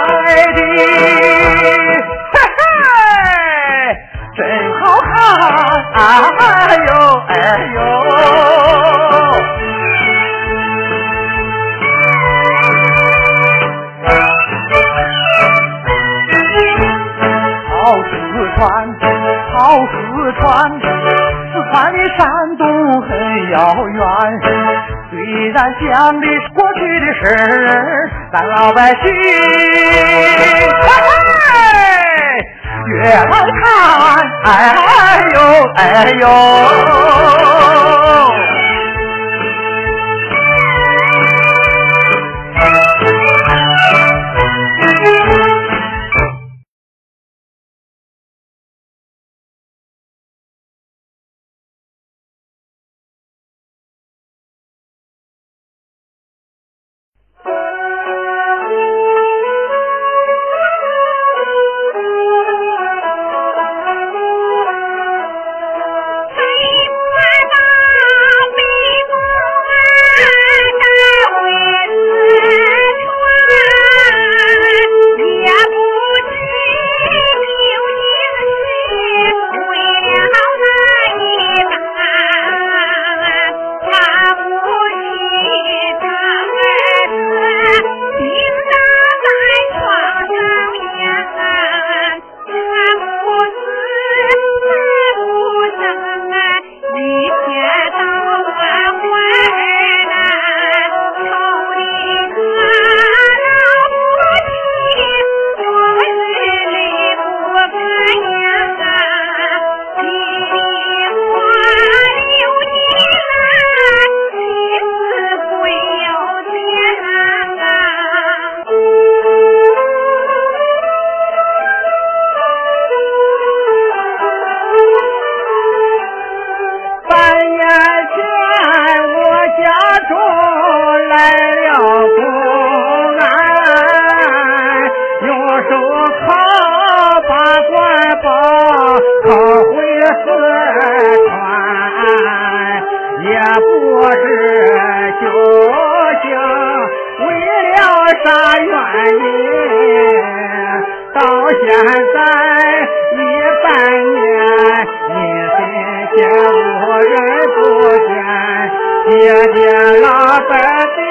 面拍的嘿嘿真好看，哎呦哎呦。好四川，好四川。四川的山东很遥远，虽然讲的过去的事儿，咱老百姓越来看，哎呦哎呦。见我人不见，爹爹拉伴在。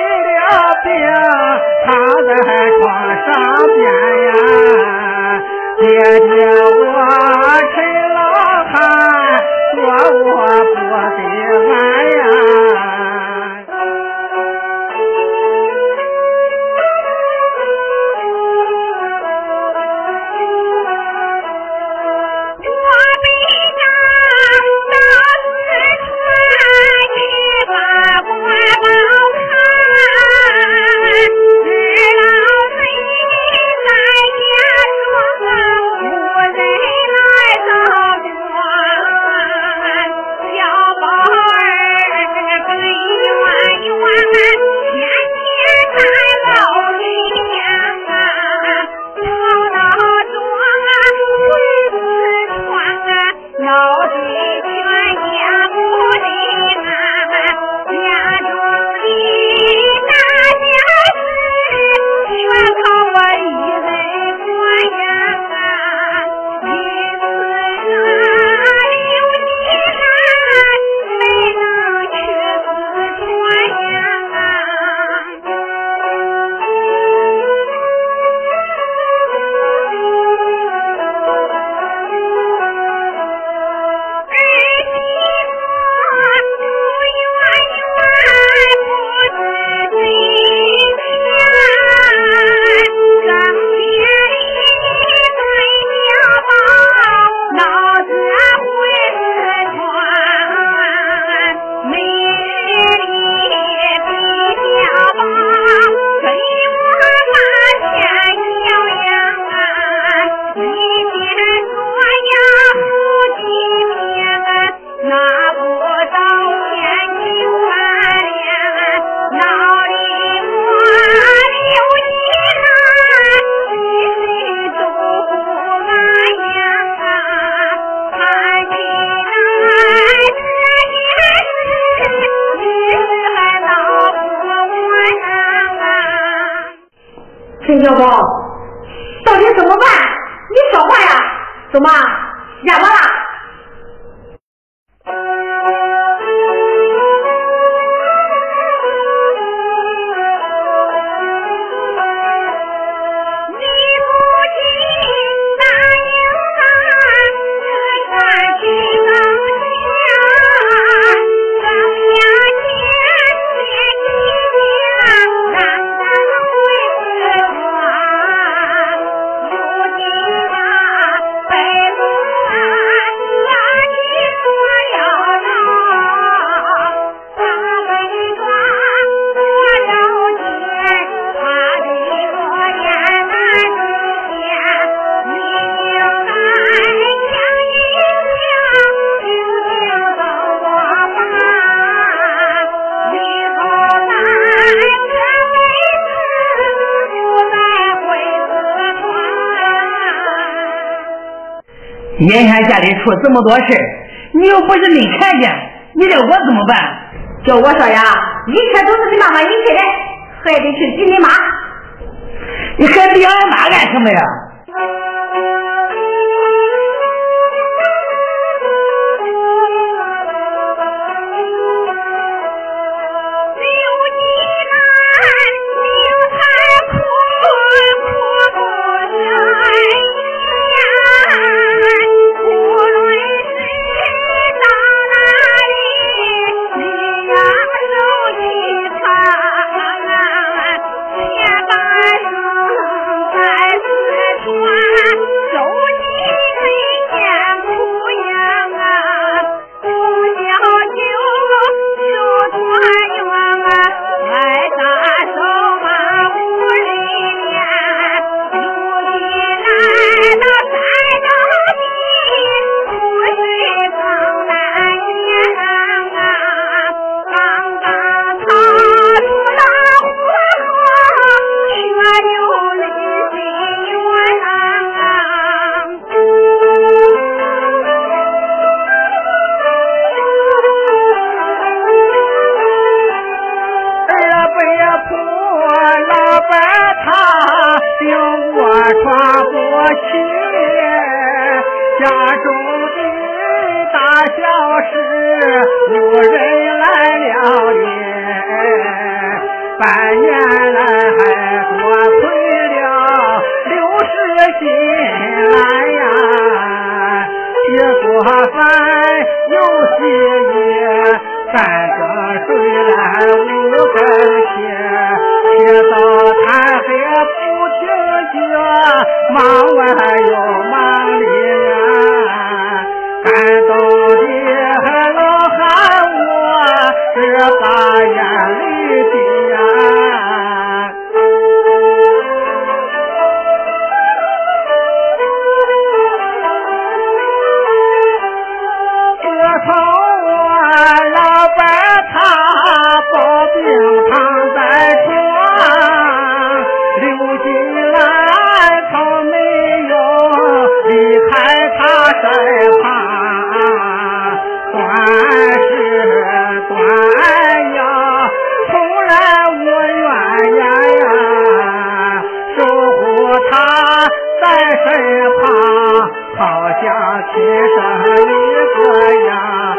出这么多事你又不是没看见，你叫我怎么办？叫我说呀，一切都是你妈妈引起的，还得去逼你妈。你还逼俺妈干什么呀？半年来还多亏了刘十心来呀，又做饭又洗衣，三更睡来五更起，起早贪黑不停歇，忙完又。介绍一个呀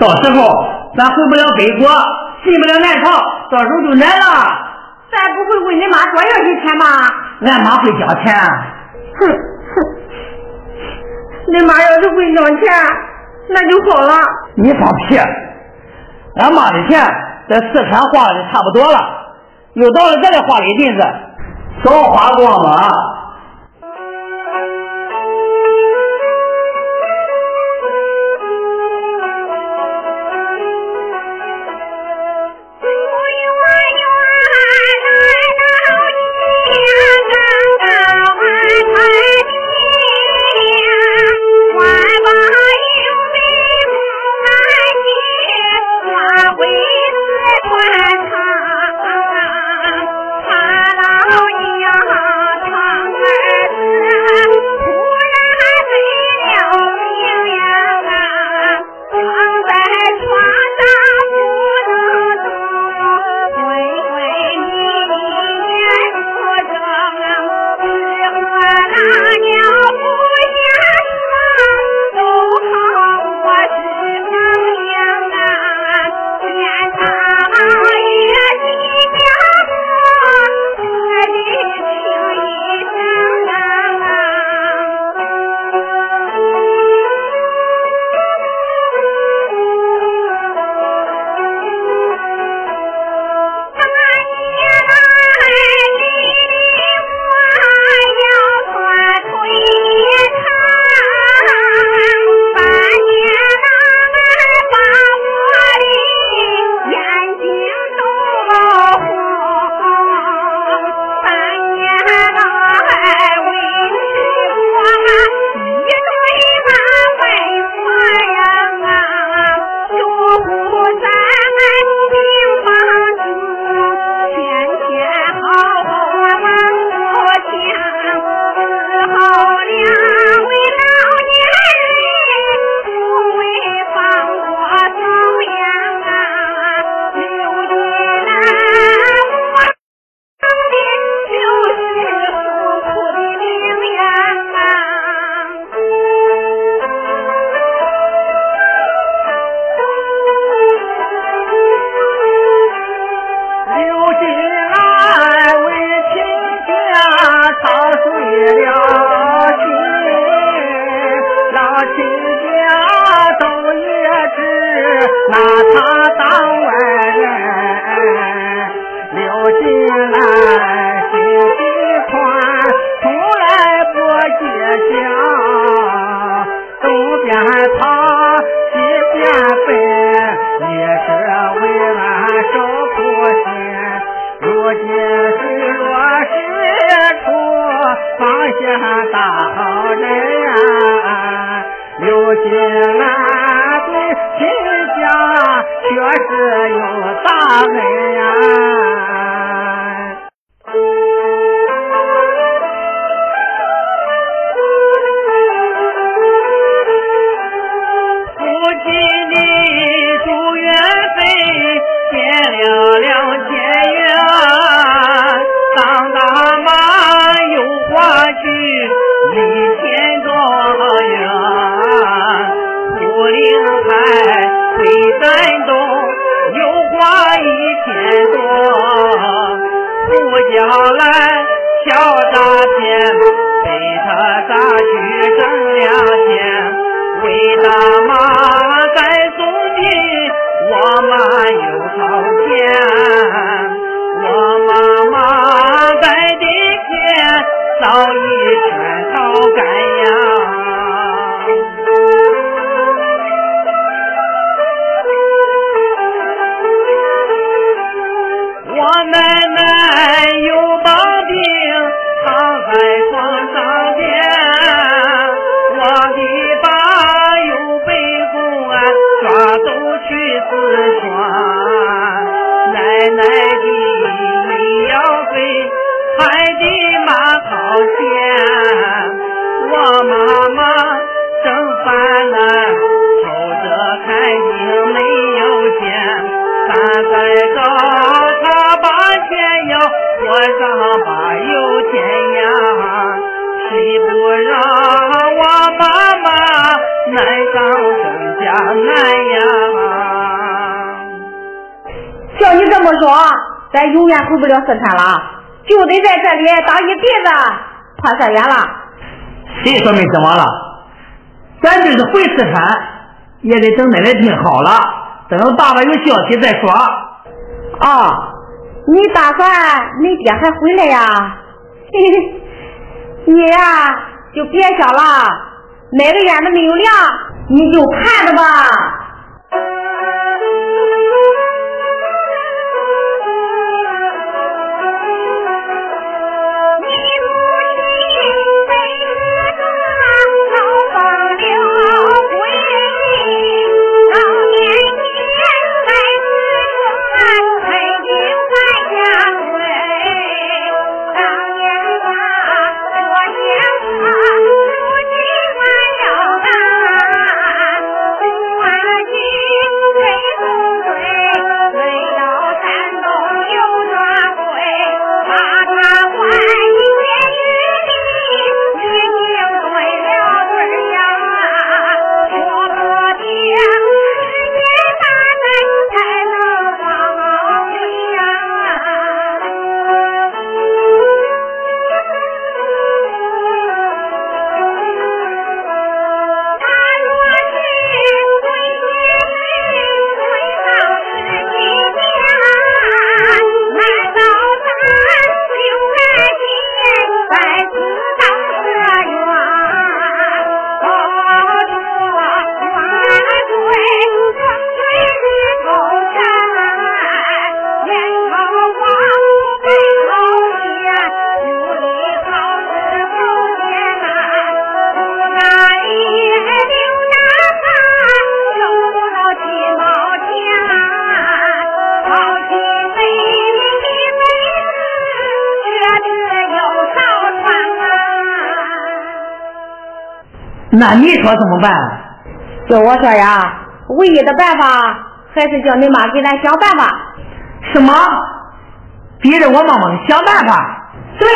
到时候咱回不了北国，进不了南朝，到时候就难了。咱不会问你妈多要些钱吗？俺妈会交钱。哼哼，你妈要是会要钱，那就好了。你放屁！俺妈的钱在四川花的差不多了，又到了这里花了一阵子，早花光了。如今俺对亲家确实有大恩呀。钱。我妈妈正犯难，抽着看病没有钱，咱再找他把钱要。我上把有钱呀，谁不让我妈妈难上更加难呀？叫你这么说，咱永远回不了四川了，就得在这里当一辈子破色眼了。谁说没指望了？咱就是回四川，也得等奶奶病好了，等爸爸有消息再说。啊。你打算你爹还回来呀？你呀就别想了，哪个眼都没有亮，你就看着吧。那你说怎么办？叫我说呀，唯一的办法还是叫你妈给咱想办法。什么？逼着我妈妈想办法？对。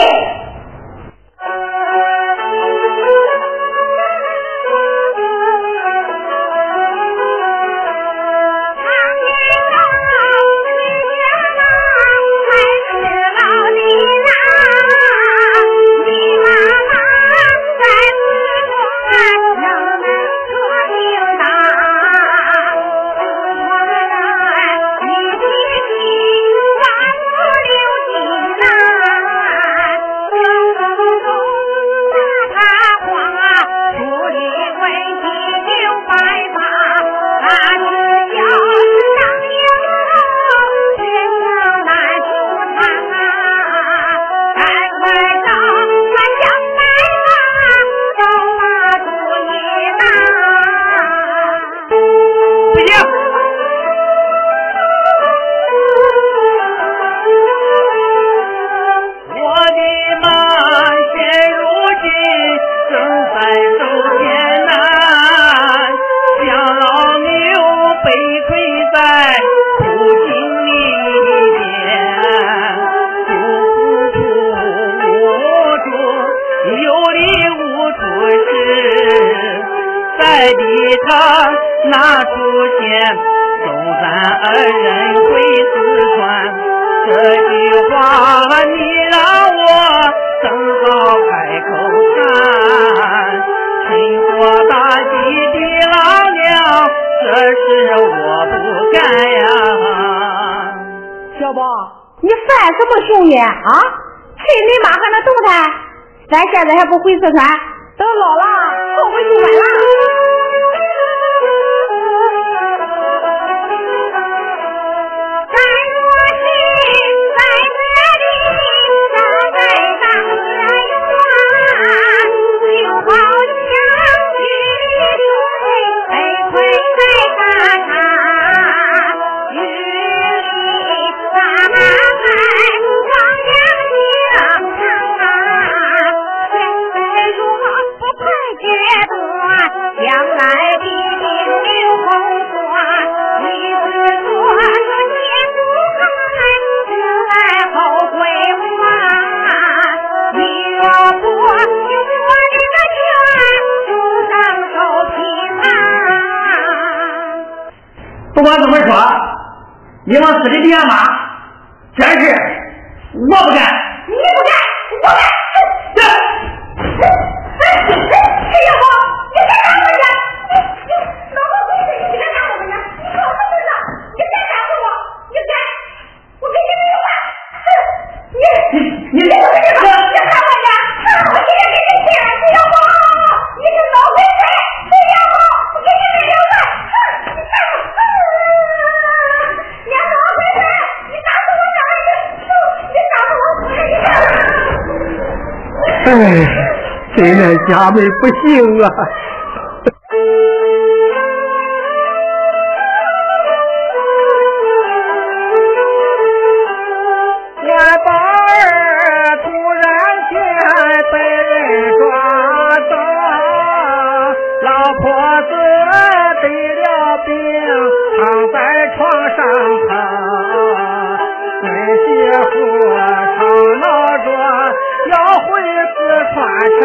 啊趁你妈还能动弹咱现在还不回四川 Jadi. 他们不行啊。我宝儿突然间被人抓走老婆子得了病躺在床上疼儿媳妇吵闹着要回四川省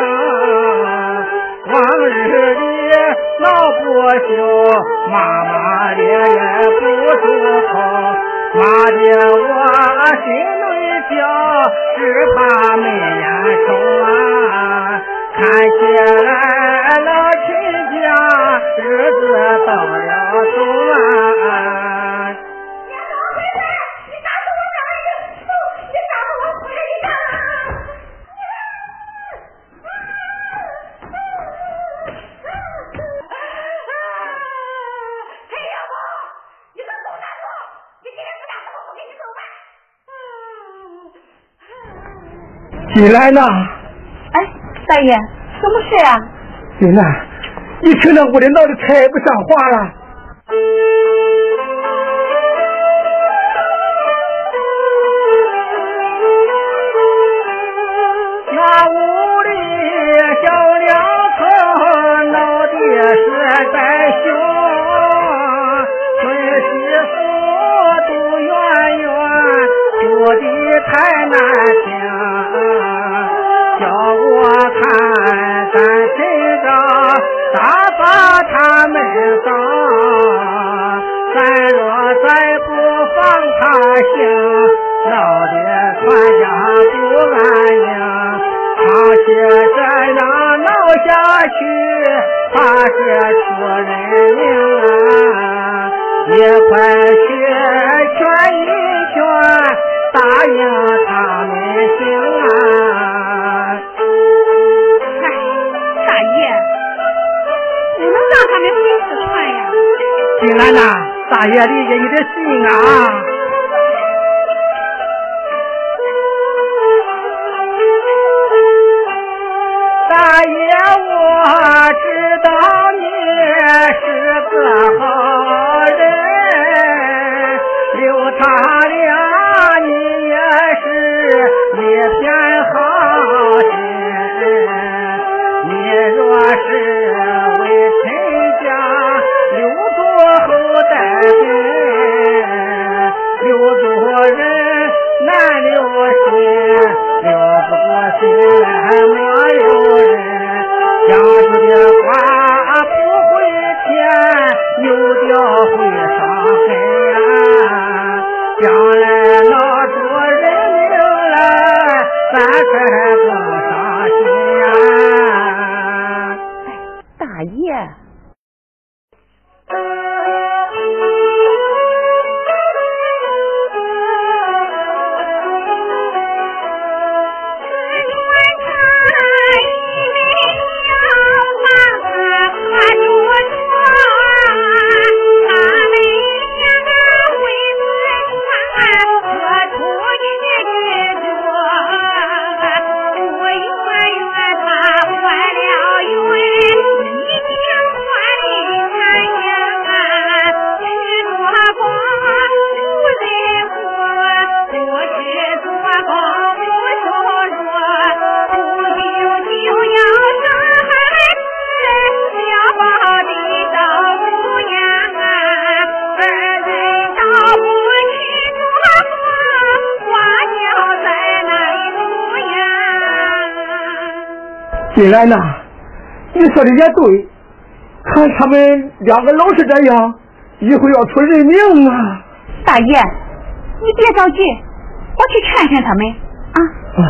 我笑妈妈连忍不住哭，骂的我心内笑，只怕没眼瞅啊。看起来老亲家日子到了头啊。你来呢哎大爷什么事啊？人呐你听到我的闹得太不像话了。金兰呐，你说的也对，看他们两个老是这样，以后要出人命啊！大爷，你别着急，我去劝劝他们啊。陈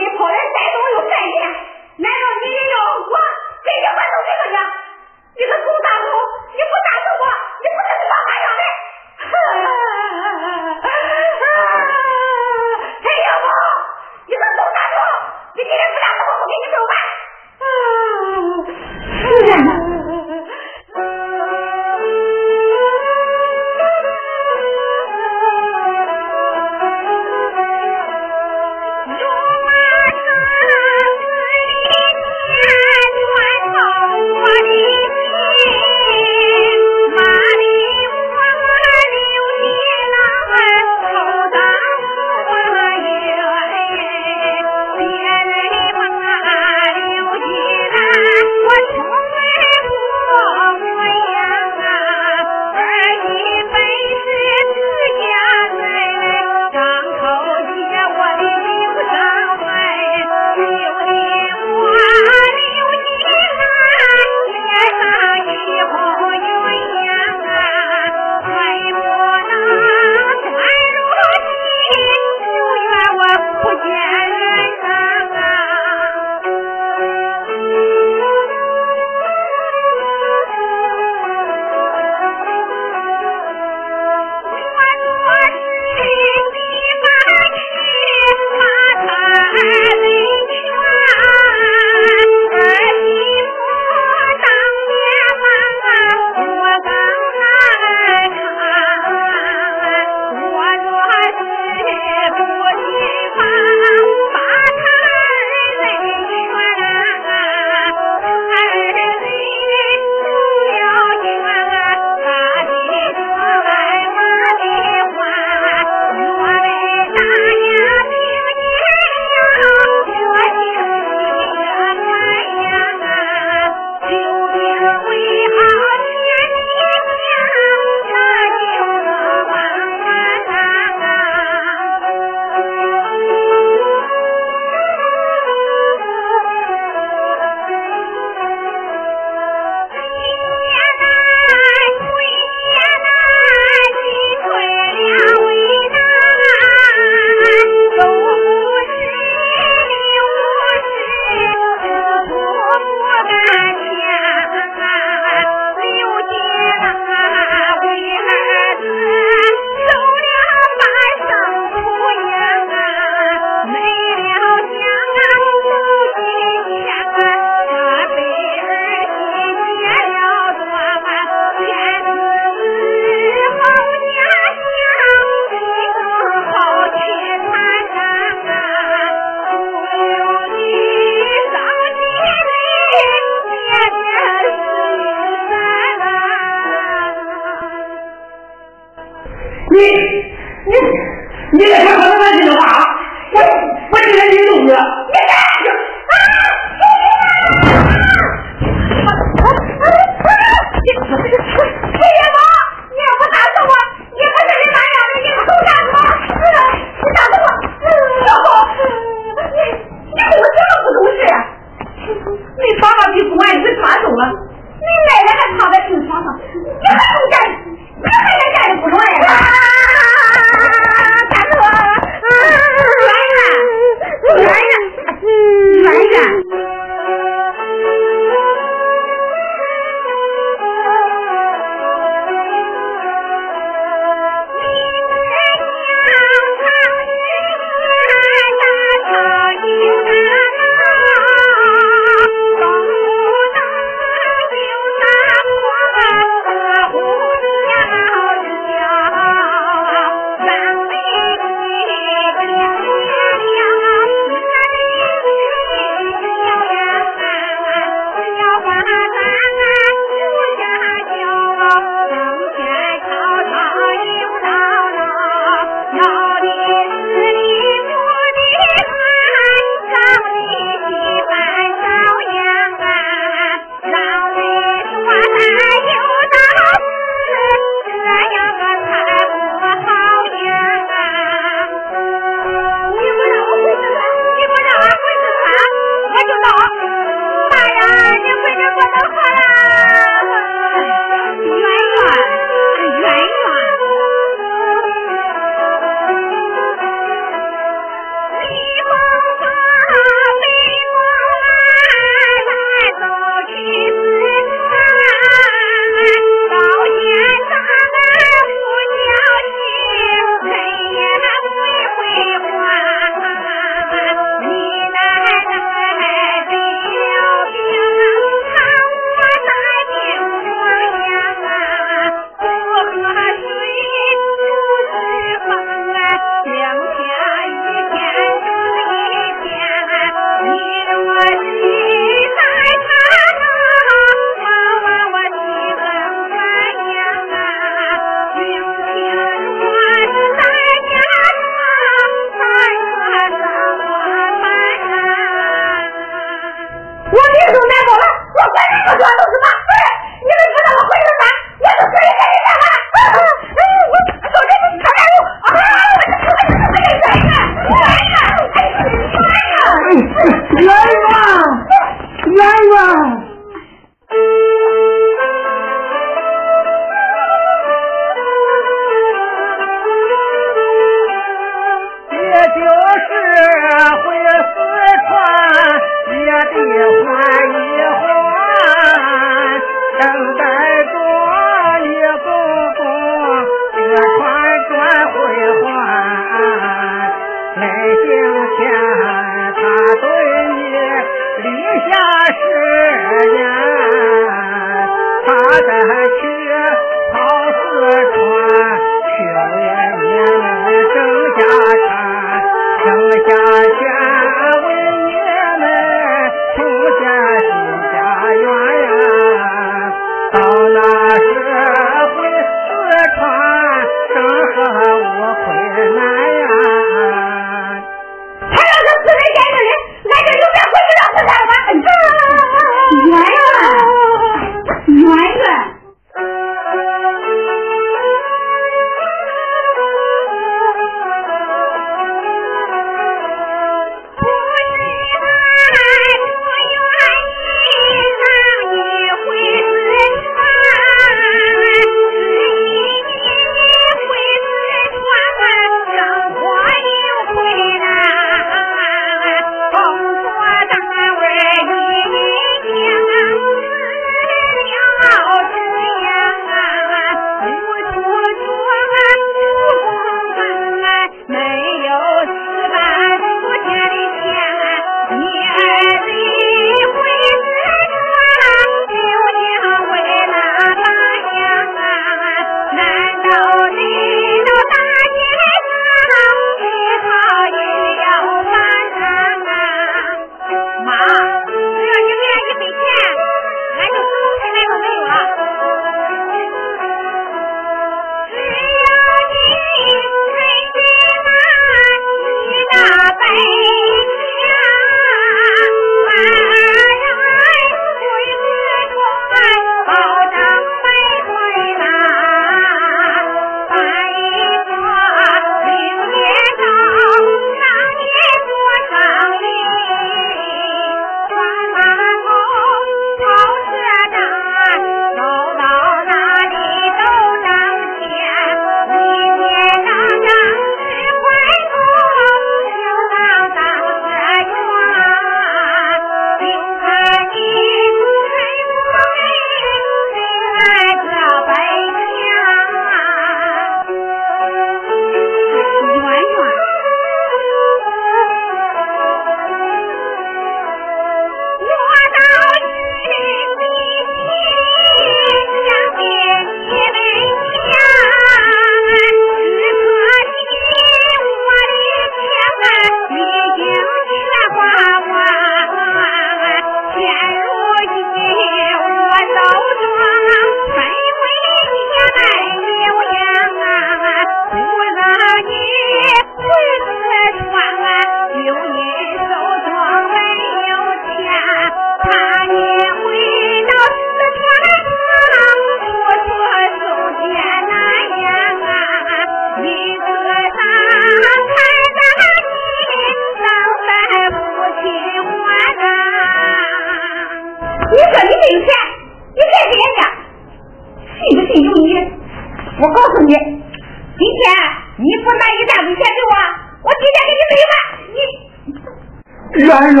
儿子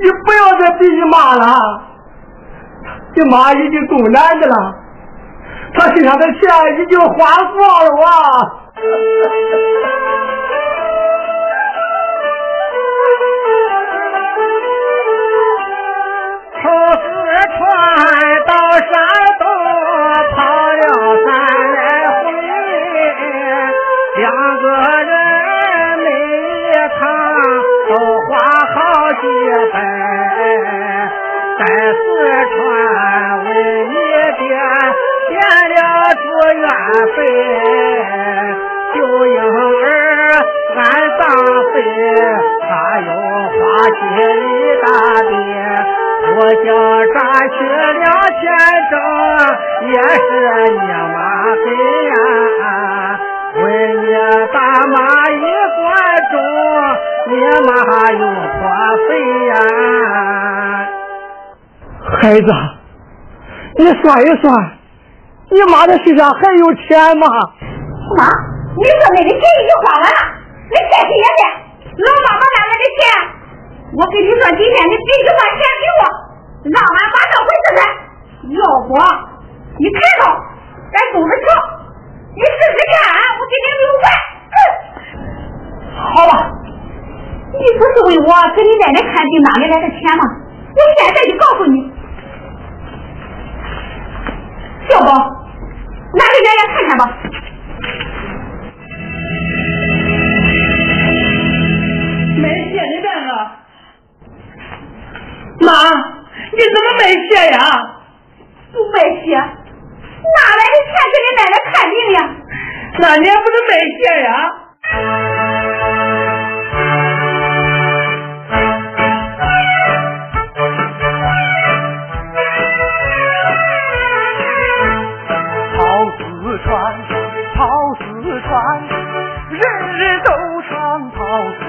你不要再逼你妈了你妈已经够难的了。她身上的钱已经花光了啊。从四川到山费，救婴儿安葬费，他要花钱一大叠。我想赚取两千整，也是你妈给呀。问你大妈一观众，你妈有破费呀？孩子，你算一算，你妈的身上还有钱吗？妈，你说那个钱已经花完了，你再给也得。老妈妈哪来的钱？我跟你说，今天你必须把钱给我，让俺把这回事开。要不你看着，咱走着瞧，你试试看，我给你留完。好吧，你不是为我给你奶奶看病哪里来的钱吗？我现在就告诉你，要不拿给爷爷看看吧。买血的那个！妈，你怎么卖血呀？不卖血，哪来的钱给你奶奶看病呀？那你也不是卖血呀？跑四川，人人都唱跑川。